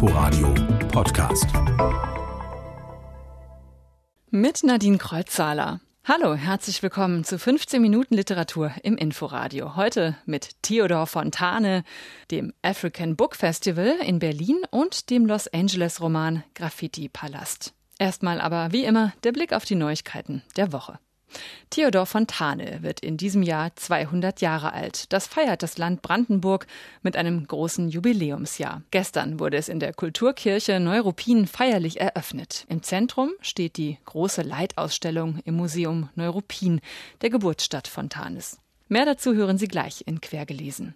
Inforadio Podcast. Mit Nadine Kreuzzahler. Hallo, herzlich willkommen zu 15 Minuten Literatur im Inforadio. Heute mit Theodor Fontane, dem African Book Festival in Berlin und dem Los Angeles Roman Graffiti Palast. Erstmal aber wie immer der Blick auf die Neuigkeiten der Woche. Theodor Fontane wird in diesem Jahr 200 Jahre alt. Das feiert das Land Brandenburg mit einem großen Jubiläumsjahr. Gestern wurde es in der Kulturkirche Neuruppin feierlich eröffnet. Im Zentrum steht die große Leitausstellung im Museum Neuruppin, der Geburtsstadt Fontanes. Mehr dazu hören Sie gleich in Quergelesen.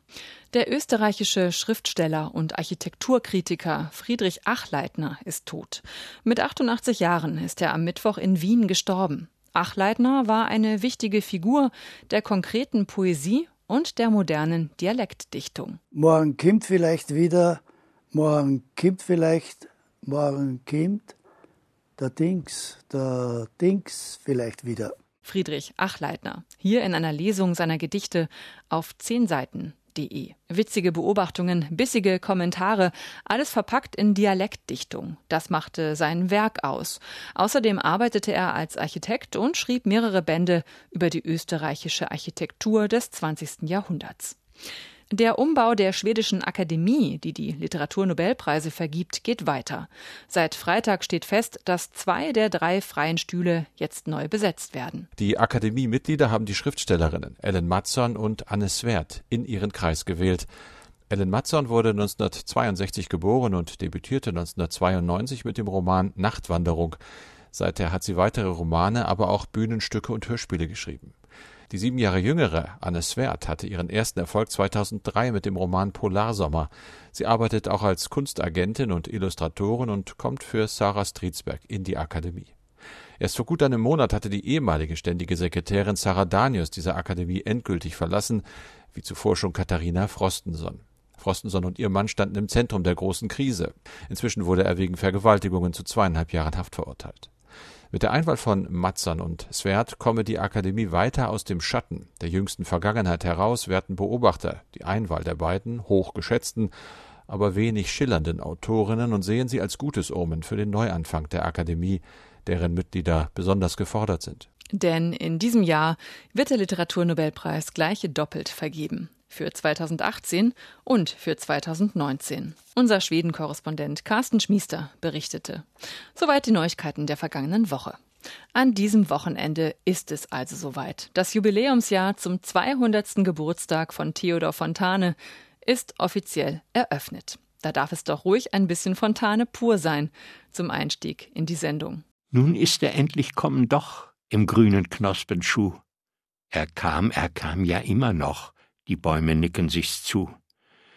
Der österreichische Schriftsteller und Architekturkritiker Friedrich Achleitner ist tot. Mit 88 Jahren ist er am Mittwoch in Wien gestorben. Achleitner war eine wichtige Figur der konkreten Poesie und der modernen Dialektdichtung. Morgen kommt vielleicht wieder, morgen kommt vielleicht, morgen kommt der Dings, der Dings vielleicht wieder. Friedrich Achleitner, hier in einer Lesung seiner Gedichte auf zehn Seiten www.dialekt.de. Witzige Beobachtungen, bissige Kommentare, alles verpackt in Dialektdichtung. Das machte sein Werk aus. Außerdem arbeitete er als Architekt und schrieb mehrere Bände über die österreichische Architektur des 20. Jahrhunderts. Der Umbau der schwedischen Akademie, die die Literaturnobelpreise vergibt, geht weiter. Seit Freitag steht fest, dass zwei der drei freien Stühle jetzt neu besetzt werden. Die Akademiemitglieder haben die Schriftstellerinnen Ellen Matzon und Anne Swert in ihren Kreis gewählt. Ellen Matzon wurde 1962 geboren und debütierte 1992 mit dem Roman Nachtwanderung. Seither hat sie weitere Romane, aber auch Bühnenstücke und Hörspiele geschrieben. Die sieben Jahre jüngere Anne Svert hatte ihren ersten Erfolg 2003 mit dem Roman Polarsommer. Sie arbeitet auch als Kunstagentin und Illustratorin und kommt für Sarah Stridsberg in die Akademie. Erst vor gut einem Monat hatte die ehemalige ständige Sekretärin Sarah Danius diese Akademie endgültig verlassen, wie zuvor schon Katharina Frostenson. Frostenson und ihr Mann standen im Zentrum der großen Krise. Inzwischen wurde er wegen Vergewaltigungen zu zweieinhalb Jahren Haft verurteilt. Mit der Einwahl von Matzern und Svert komme die Akademie weiter aus dem Schatten der jüngsten Vergangenheit heraus, werten Beobachter die Einwahl der beiden hochgeschätzten, aber wenig schillernden Autorinnen und sehen sie als gutes Omen für den Neuanfang der Akademie, deren Mitglieder besonders gefordert sind. Denn in diesem Jahr wird der Literaturnobelpreis gleiche doppelt vergeben für 2018 und für 2019. Unser Schweden-Korrespondent Carsten Schmiester berichtete. Soweit die Neuigkeiten der vergangenen Woche. An diesem Wochenende ist es also soweit. Das Jubiläumsjahr zum 200. Geburtstag von Theodor Fontane ist offiziell eröffnet. Da darf es doch ruhig ein bisschen Fontane pur sein zum Einstieg in die Sendung. Nun ist er endlich kommen doch im grünen Knospenschuh. Er kam, er kam ja immer noch, die Bäume nicken sich's zu.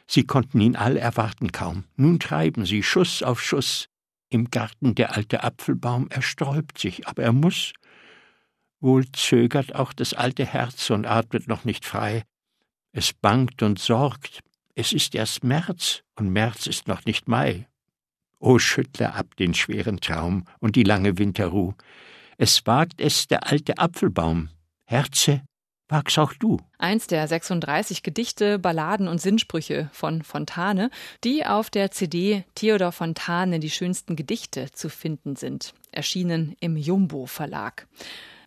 Sie konnten ihn all erwarten kaum. Nun treiben sie Schuss auf Schuss. Im Garten der alte Apfelbaum, er sträubt sich, aber er muss. Wohl zögert auch das alte Herz und atmet noch nicht frei. Es bangt und sorgt. Es ist erst März und März ist noch nicht Mai. O schüttle ab den schweren Traum und die lange Winterruh. Es wagt es der alte Apfelbaum. Herze, Wag's auch du. Eins der 36 Gedichte, Balladen und Sinnsprüche von Fontane, die auf der CD Theodor Fontane die schönsten Gedichte zu finden sind, erschienen im Jumbo Verlag.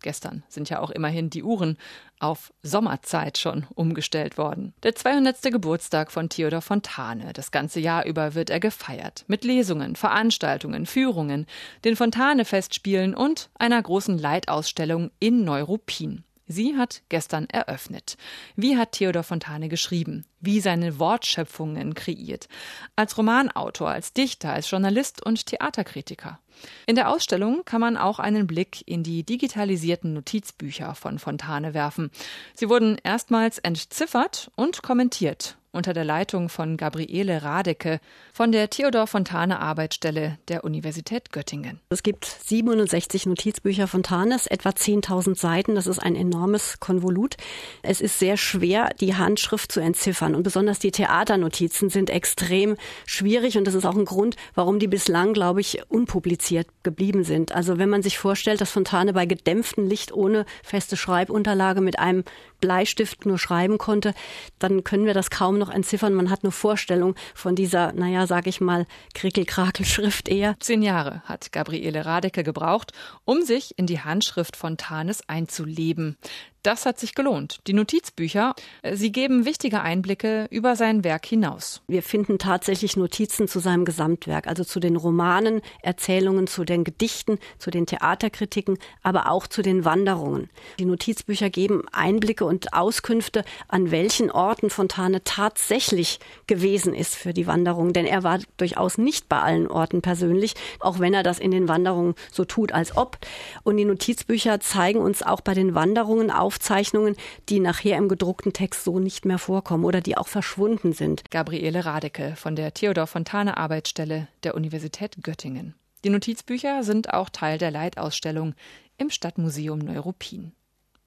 Gestern sind ja auch immerhin die Uhren auf Sommerzeit schon umgestellt worden. Der 200. Geburtstag von Theodor Fontane. Das ganze Jahr über wird er gefeiert. Mit Lesungen, Veranstaltungen, Führungen, den Fontane-Festspielen und einer großen Leitausstellung in Neuruppin. Sie hat gestern eröffnet. Wie hat Theodor Fontane geschrieben? Wie seine Wortschöpfungen kreiert? Als Romanautor, als Dichter, als Journalist und Theaterkritiker. In der Ausstellung kann man auch einen Blick in die digitalisierten Notizbücher von Fontane werfen. Sie wurden erstmals entziffert und kommentiert unter der Leitung von Gabriele Radecke von der Theodor Fontane Arbeitsstelle der Universität Göttingen. Es gibt 67 Notizbücher Fontanes, etwa 10.000 Seiten. Das ist ein enormes Konvolut. Es ist sehr schwer, die Handschrift zu entziffern und besonders die Theaternotizen sind extrem schwierig und das ist auch ein Grund, warum die bislang, glaube ich, unpubliziert geblieben sind. Also wenn man sich vorstellt, dass Fontane bei gedämpftem Licht ohne feste Schreibunterlage mit einem Bleistift nur schreiben konnte, dann können wir das kaum noch entziffern. Man hat eine Vorstellung von dieser, naja, sag ich mal, Krickel-Krakel-Schrift eher. Zehn Jahre hat Gabriele Radecke gebraucht, um sich in die Handschrift von Thanes einzuleben. Das hat sich gelohnt. Die Notizbücher, äh, sie geben wichtige Einblicke über sein Werk hinaus. Wir finden tatsächlich Notizen zu seinem Gesamtwerk, also zu den Romanen, Erzählungen, zu den Gedichten, zu den Theaterkritiken, aber auch zu den Wanderungen. Die Notizbücher geben Einblicke und Auskünfte, an welchen Orten Fontane tatsächlich gewesen ist für die Wanderung, denn er war durchaus nicht bei allen Orten persönlich, auch wenn er das in den Wanderungen so tut, als ob. Und die Notizbücher zeigen uns auch bei den Wanderungen auf, Aufzeichnungen, die nachher im gedruckten Text so nicht mehr vorkommen oder die auch verschwunden sind. Gabriele Radecke von der Theodor Fontane Arbeitsstelle der Universität Göttingen. Die Notizbücher sind auch Teil der Leitausstellung im Stadtmuseum Neuruppin.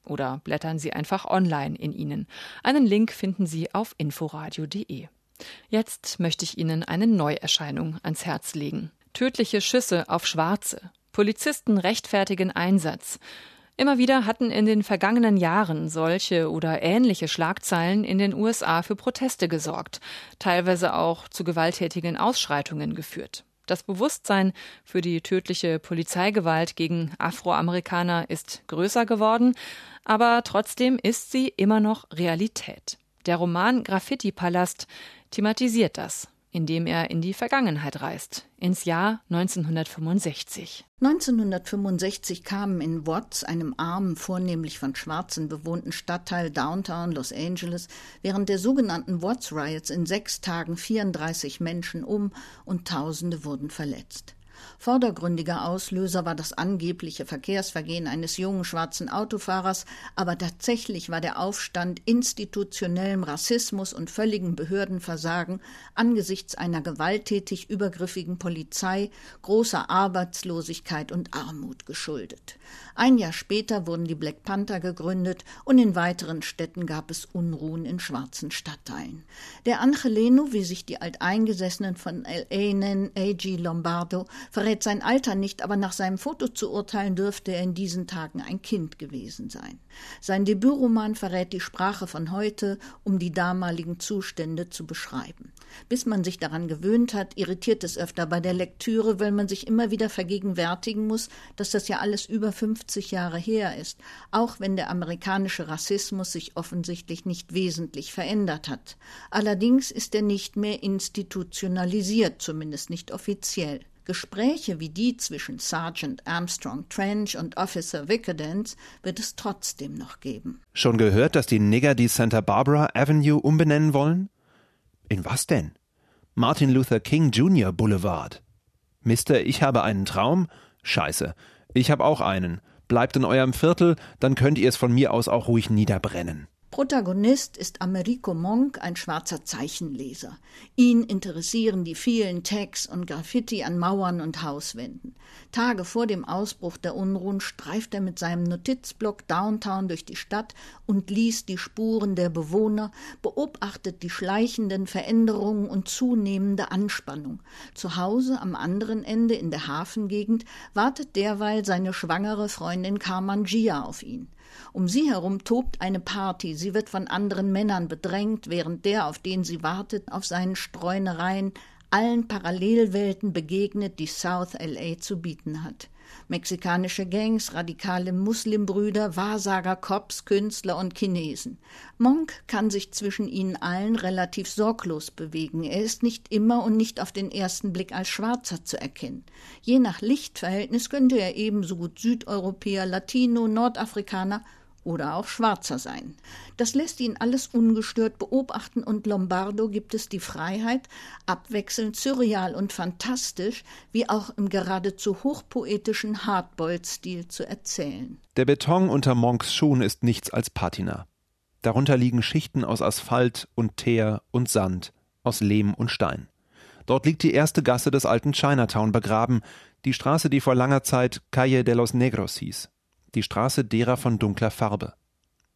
Oder blättern Sie einfach online in ihnen. Einen Link finden Sie auf inforadio.de. Jetzt möchte ich Ihnen eine Neuerscheinung ans Herz legen. Tödliche Schüsse auf Schwarze. Polizisten rechtfertigen Einsatz. Immer wieder hatten in den vergangenen Jahren solche oder ähnliche Schlagzeilen in den USA für Proteste gesorgt, teilweise auch zu gewalttätigen Ausschreitungen geführt. Das Bewusstsein für die tödliche Polizeigewalt gegen Afroamerikaner ist größer geworden, aber trotzdem ist sie immer noch Realität. Der Roman Graffiti Palast thematisiert das indem er in die Vergangenheit reist, ins Jahr 1965. 1965 kamen in Watts, einem armen, vornehmlich von Schwarzen bewohnten Stadtteil Downtown Los Angeles, während der sogenannten Watts Riots in sechs Tagen 34 Menschen um und Tausende wurden verletzt. Vordergründiger Auslöser war das angebliche Verkehrsvergehen eines jungen schwarzen Autofahrers, aber tatsächlich war der Aufstand institutionellem Rassismus und völligem Behördenversagen angesichts einer gewalttätig übergriffigen Polizei, großer Arbeitslosigkeit und Armut geschuldet. Ein Jahr später wurden die Black Panther gegründet und in weiteren Städten gab es Unruhen in schwarzen Stadtteilen. Der Angeleno, wie sich die Alteingesessenen von L.A. nennen, A.G. Lombardo, verrät sein Alter nicht, aber nach seinem Foto zu urteilen dürfte er in diesen Tagen ein Kind gewesen sein. Sein Debütroman verrät die Sprache von heute, um die damaligen Zustände zu beschreiben. Bis man sich daran gewöhnt hat, irritiert es öfter bei der Lektüre, weil man sich immer wieder vergegenwärtigen muss, dass das ja alles über 50 Jahre her ist, auch wenn der amerikanische Rassismus sich offensichtlich nicht wesentlich verändert hat. Allerdings ist er nicht mehr institutionalisiert, zumindest nicht offiziell. Gespräche wie die zwischen Sergeant Armstrong Trench und Officer Vickerdance wird es trotzdem noch geben. Schon gehört, dass die Nigger die Santa Barbara Avenue umbenennen wollen? In was denn? Martin Luther King Jr. Boulevard. Mister, ich habe einen Traum? Scheiße. Ich habe auch einen. Bleibt in eurem Viertel, dann könnt ihr es von mir aus auch ruhig niederbrennen. Protagonist ist Americo Monk, ein schwarzer Zeichenleser. Ihn interessieren die vielen Tags und Graffiti an Mauern und Hauswänden. Tage vor dem Ausbruch der Unruhen streift er mit seinem Notizblock Downtown durch die Stadt und liest die Spuren der Bewohner, beobachtet die schleichenden Veränderungen und zunehmende Anspannung. Zu Hause am anderen Ende in der Hafengegend wartet derweil seine schwangere Freundin Carmen Gia auf ihn. Um sie herum tobt eine Party, sie wird von anderen Männern bedrängt, während der, auf den sie wartet, auf seinen Streunereien allen Parallelwelten begegnet, die South LA zu bieten hat. Mexikanische Gangs, radikale Muslimbrüder, Wahrsager, Cops, Künstler und Chinesen. Monk kann sich zwischen ihnen allen relativ sorglos bewegen. Er ist nicht immer und nicht auf den ersten Blick als Schwarzer zu erkennen. Je nach Lichtverhältnis könnte er ebenso gut Südeuropäer, Latino, Nordafrikaner oder auch Schwarzer sein. Das lässt ihn alles ungestört beobachten und Lombardo gibt es die Freiheit, abwechselnd surreal und fantastisch, wie auch im geradezu hochpoetischen Hardboiled-Stil zu erzählen. Der Beton unter Monks Schuhen ist nichts als Patina. Darunter liegen Schichten aus Asphalt und Teer und Sand, aus Lehm und Stein. Dort liegt die erste Gasse des alten Chinatown begraben, die Straße, die vor langer Zeit Calle de los Negros hieß die Straße derer von dunkler Farbe.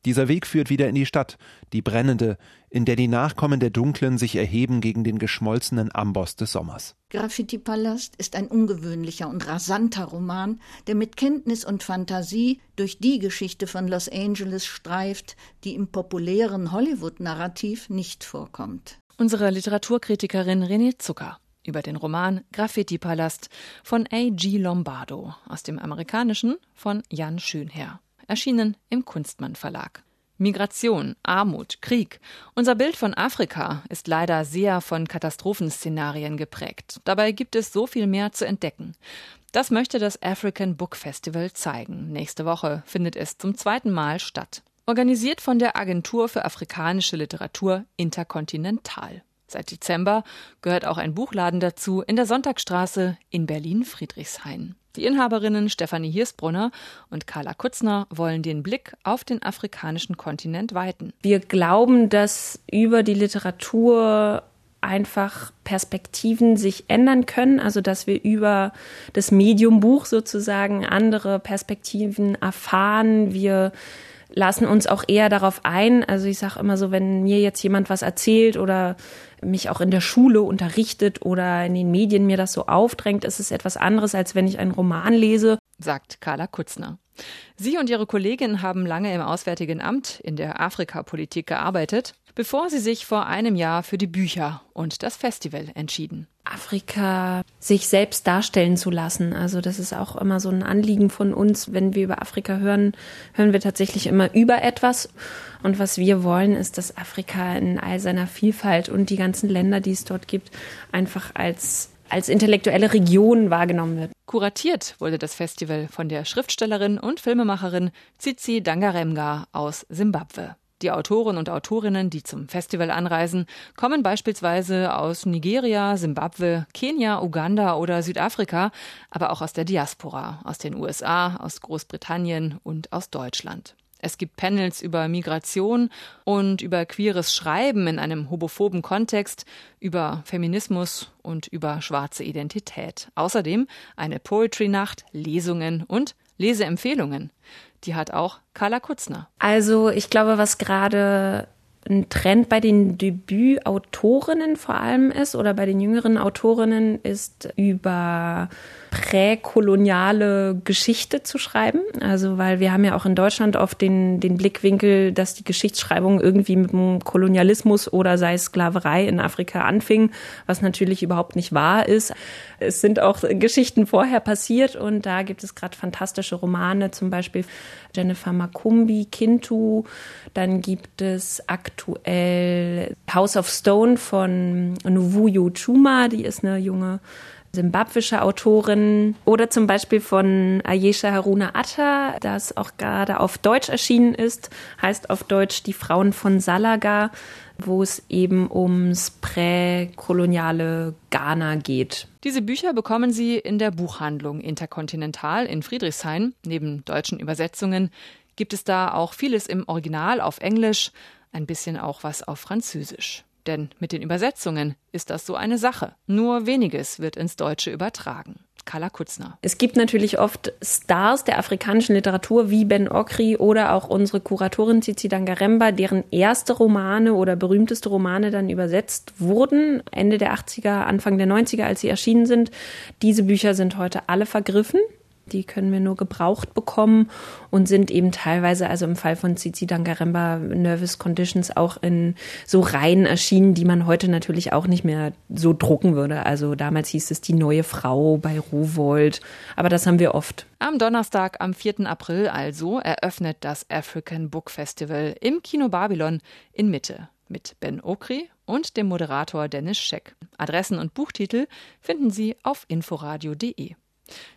Dieser Weg führt wieder in die Stadt, die brennende, in der die Nachkommen der Dunklen sich erheben gegen den geschmolzenen Amboss des Sommers. Graffiti-Palast ist ein ungewöhnlicher und rasanter Roman, der mit Kenntnis und Fantasie durch die Geschichte von Los Angeles streift, die im populären Hollywood-Narrativ nicht vorkommt. Unsere Literaturkritikerin René Zucker über den Roman Graffiti-Palast von A.G. Lombardo aus dem amerikanischen von Jan Schönherr erschienen im Kunstmann Verlag. Migration, Armut, Krieg. Unser Bild von Afrika ist leider sehr von Katastrophenszenarien geprägt. Dabei gibt es so viel mehr zu entdecken. Das möchte das African Book Festival zeigen. Nächste Woche findet es zum zweiten Mal statt. Organisiert von der Agentur für afrikanische Literatur Interkontinental. Seit Dezember gehört auch ein Buchladen dazu in der Sonntagsstraße in Berlin-Friedrichshain. Die Inhaberinnen Stefanie Hirsbrunner und Carla Kutzner wollen den Blick auf den afrikanischen Kontinent weiten. Wir glauben, dass über die Literatur einfach Perspektiven sich ändern können, also dass wir über das Medium Buch sozusagen andere Perspektiven erfahren. Wir lassen uns auch eher darauf ein. Also ich sage immer so, wenn mir jetzt jemand was erzählt oder mich auch in der Schule unterrichtet oder in den Medien mir das so aufdrängt, ist es etwas anderes, als wenn ich einen Roman lese. Sagt Carla Kutzner. Sie und ihre Kollegin haben lange im Auswärtigen Amt in der Afrikapolitik gearbeitet, bevor sie sich vor einem Jahr für die Bücher und das Festival entschieden. Afrika sich selbst darstellen zu lassen. Also das ist auch immer so ein Anliegen von uns. Wenn wir über Afrika hören, hören wir tatsächlich immer über etwas. Und was wir wollen, ist, dass Afrika in all seiner Vielfalt und die ganzen Länder, die es dort gibt, einfach als als intellektuelle Region wahrgenommen wird. Kuratiert wurde das Festival von der Schriftstellerin und Filmemacherin Tsitsi Dangaremga aus Simbabwe. Die Autoren und Autorinnen, die zum Festival anreisen, kommen beispielsweise aus Nigeria, Simbabwe, Kenia, Uganda oder Südafrika, aber auch aus der Diaspora, aus den USA, aus Großbritannien und aus Deutschland. Es gibt Panels über Migration und über queeres Schreiben in einem homophoben Kontext, über Feminismus und über schwarze Identität. Außerdem eine Poetry-Nacht, Lesungen und Leseempfehlungen. Die hat auch Carla Kutzner. Also ich glaube, was gerade ein Trend bei den Debütautorinnen vor allem ist oder bei den jüngeren Autorinnen ist über präkoloniale Geschichte zu schreiben. Also, weil wir haben ja auch in Deutschland oft den, den Blickwinkel, dass die Geschichtsschreibung irgendwie mit dem Kolonialismus oder sei es Sklaverei in Afrika anfing, was natürlich überhaupt nicht wahr ist. Es sind auch Geschichten vorher passiert und da gibt es gerade fantastische Romane, zum Beispiel Jennifer Makumbi, Kintu. Dann gibt es aktuell House of Stone von Nuvuyo Chuma, die ist eine junge simbabwische Autorin oder zum Beispiel von Ayesha Haruna Atta, das auch gerade auf Deutsch erschienen ist, heißt auf Deutsch Die Frauen von Salaga, wo es eben ums präkoloniale Ghana geht. Diese Bücher bekommen Sie in der Buchhandlung Interkontinental in Friedrichshain. Neben deutschen Übersetzungen gibt es da auch vieles im Original auf Englisch, ein bisschen auch was auf Französisch. Denn mit den Übersetzungen ist das so eine Sache. Nur weniges wird ins Deutsche übertragen. Carla Kutzner. Es gibt natürlich oft Stars der afrikanischen Literatur wie Ben Okri oder auch unsere Kuratorin Cici Dangaremba, deren erste Romane oder berühmteste Romane dann übersetzt wurden, Ende der 80er, Anfang der 90er, als sie erschienen sind. Diese Bücher sind heute alle vergriffen. Die können wir nur gebraucht bekommen und sind eben teilweise, also im Fall von Cici Dangaremba, Nervous Conditions auch in so Reihen erschienen, die man heute natürlich auch nicht mehr so drucken würde. Also damals hieß es die neue Frau bei Rowold. Aber das haben wir oft. Am Donnerstag, am 4. April also, eröffnet das African Book Festival im Kino Babylon in Mitte mit Ben Okri und dem Moderator Dennis Scheck. Adressen und Buchtitel finden Sie auf inforadio.de.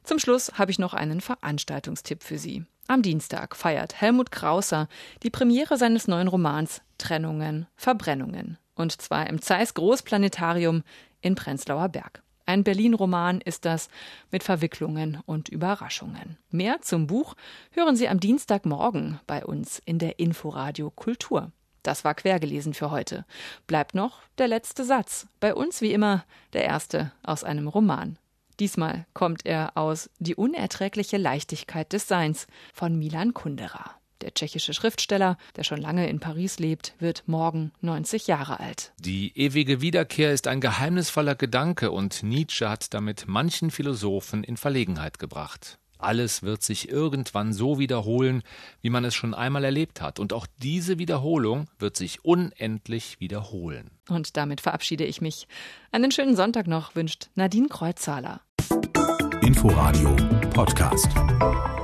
Zum Schluss habe ich noch einen Veranstaltungstipp für Sie. Am Dienstag feiert Helmut Krauser die Premiere seines neuen Romans Trennungen, Verbrennungen. Und zwar im Zeiss Großplanetarium in Prenzlauer Berg. Ein Berlin-Roman ist das mit Verwicklungen und Überraschungen. Mehr zum Buch hören Sie am Dienstagmorgen bei uns in der Inforadio Kultur. Das war quergelesen für heute. Bleibt noch der letzte Satz. Bei uns wie immer der erste aus einem Roman. Diesmal kommt er aus Die unerträgliche Leichtigkeit des Seins von Milan Kundera. Der tschechische Schriftsteller, der schon lange in Paris lebt, wird morgen 90 Jahre alt. Die ewige Wiederkehr ist ein geheimnisvoller Gedanke und Nietzsche hat damit manchen Philosophen in Verlegenheit gebracht. Alles wird sich irgendwann so wiederholen, wie man es schon einmal erlebt hat. Und auch diese Wiederholung wird sich unendlich wiederholen. Und damit verabschiede ich mich. Einen schönen Sonntag noch wünscht Nadine Kreuzzahler. Inforadio Podcast.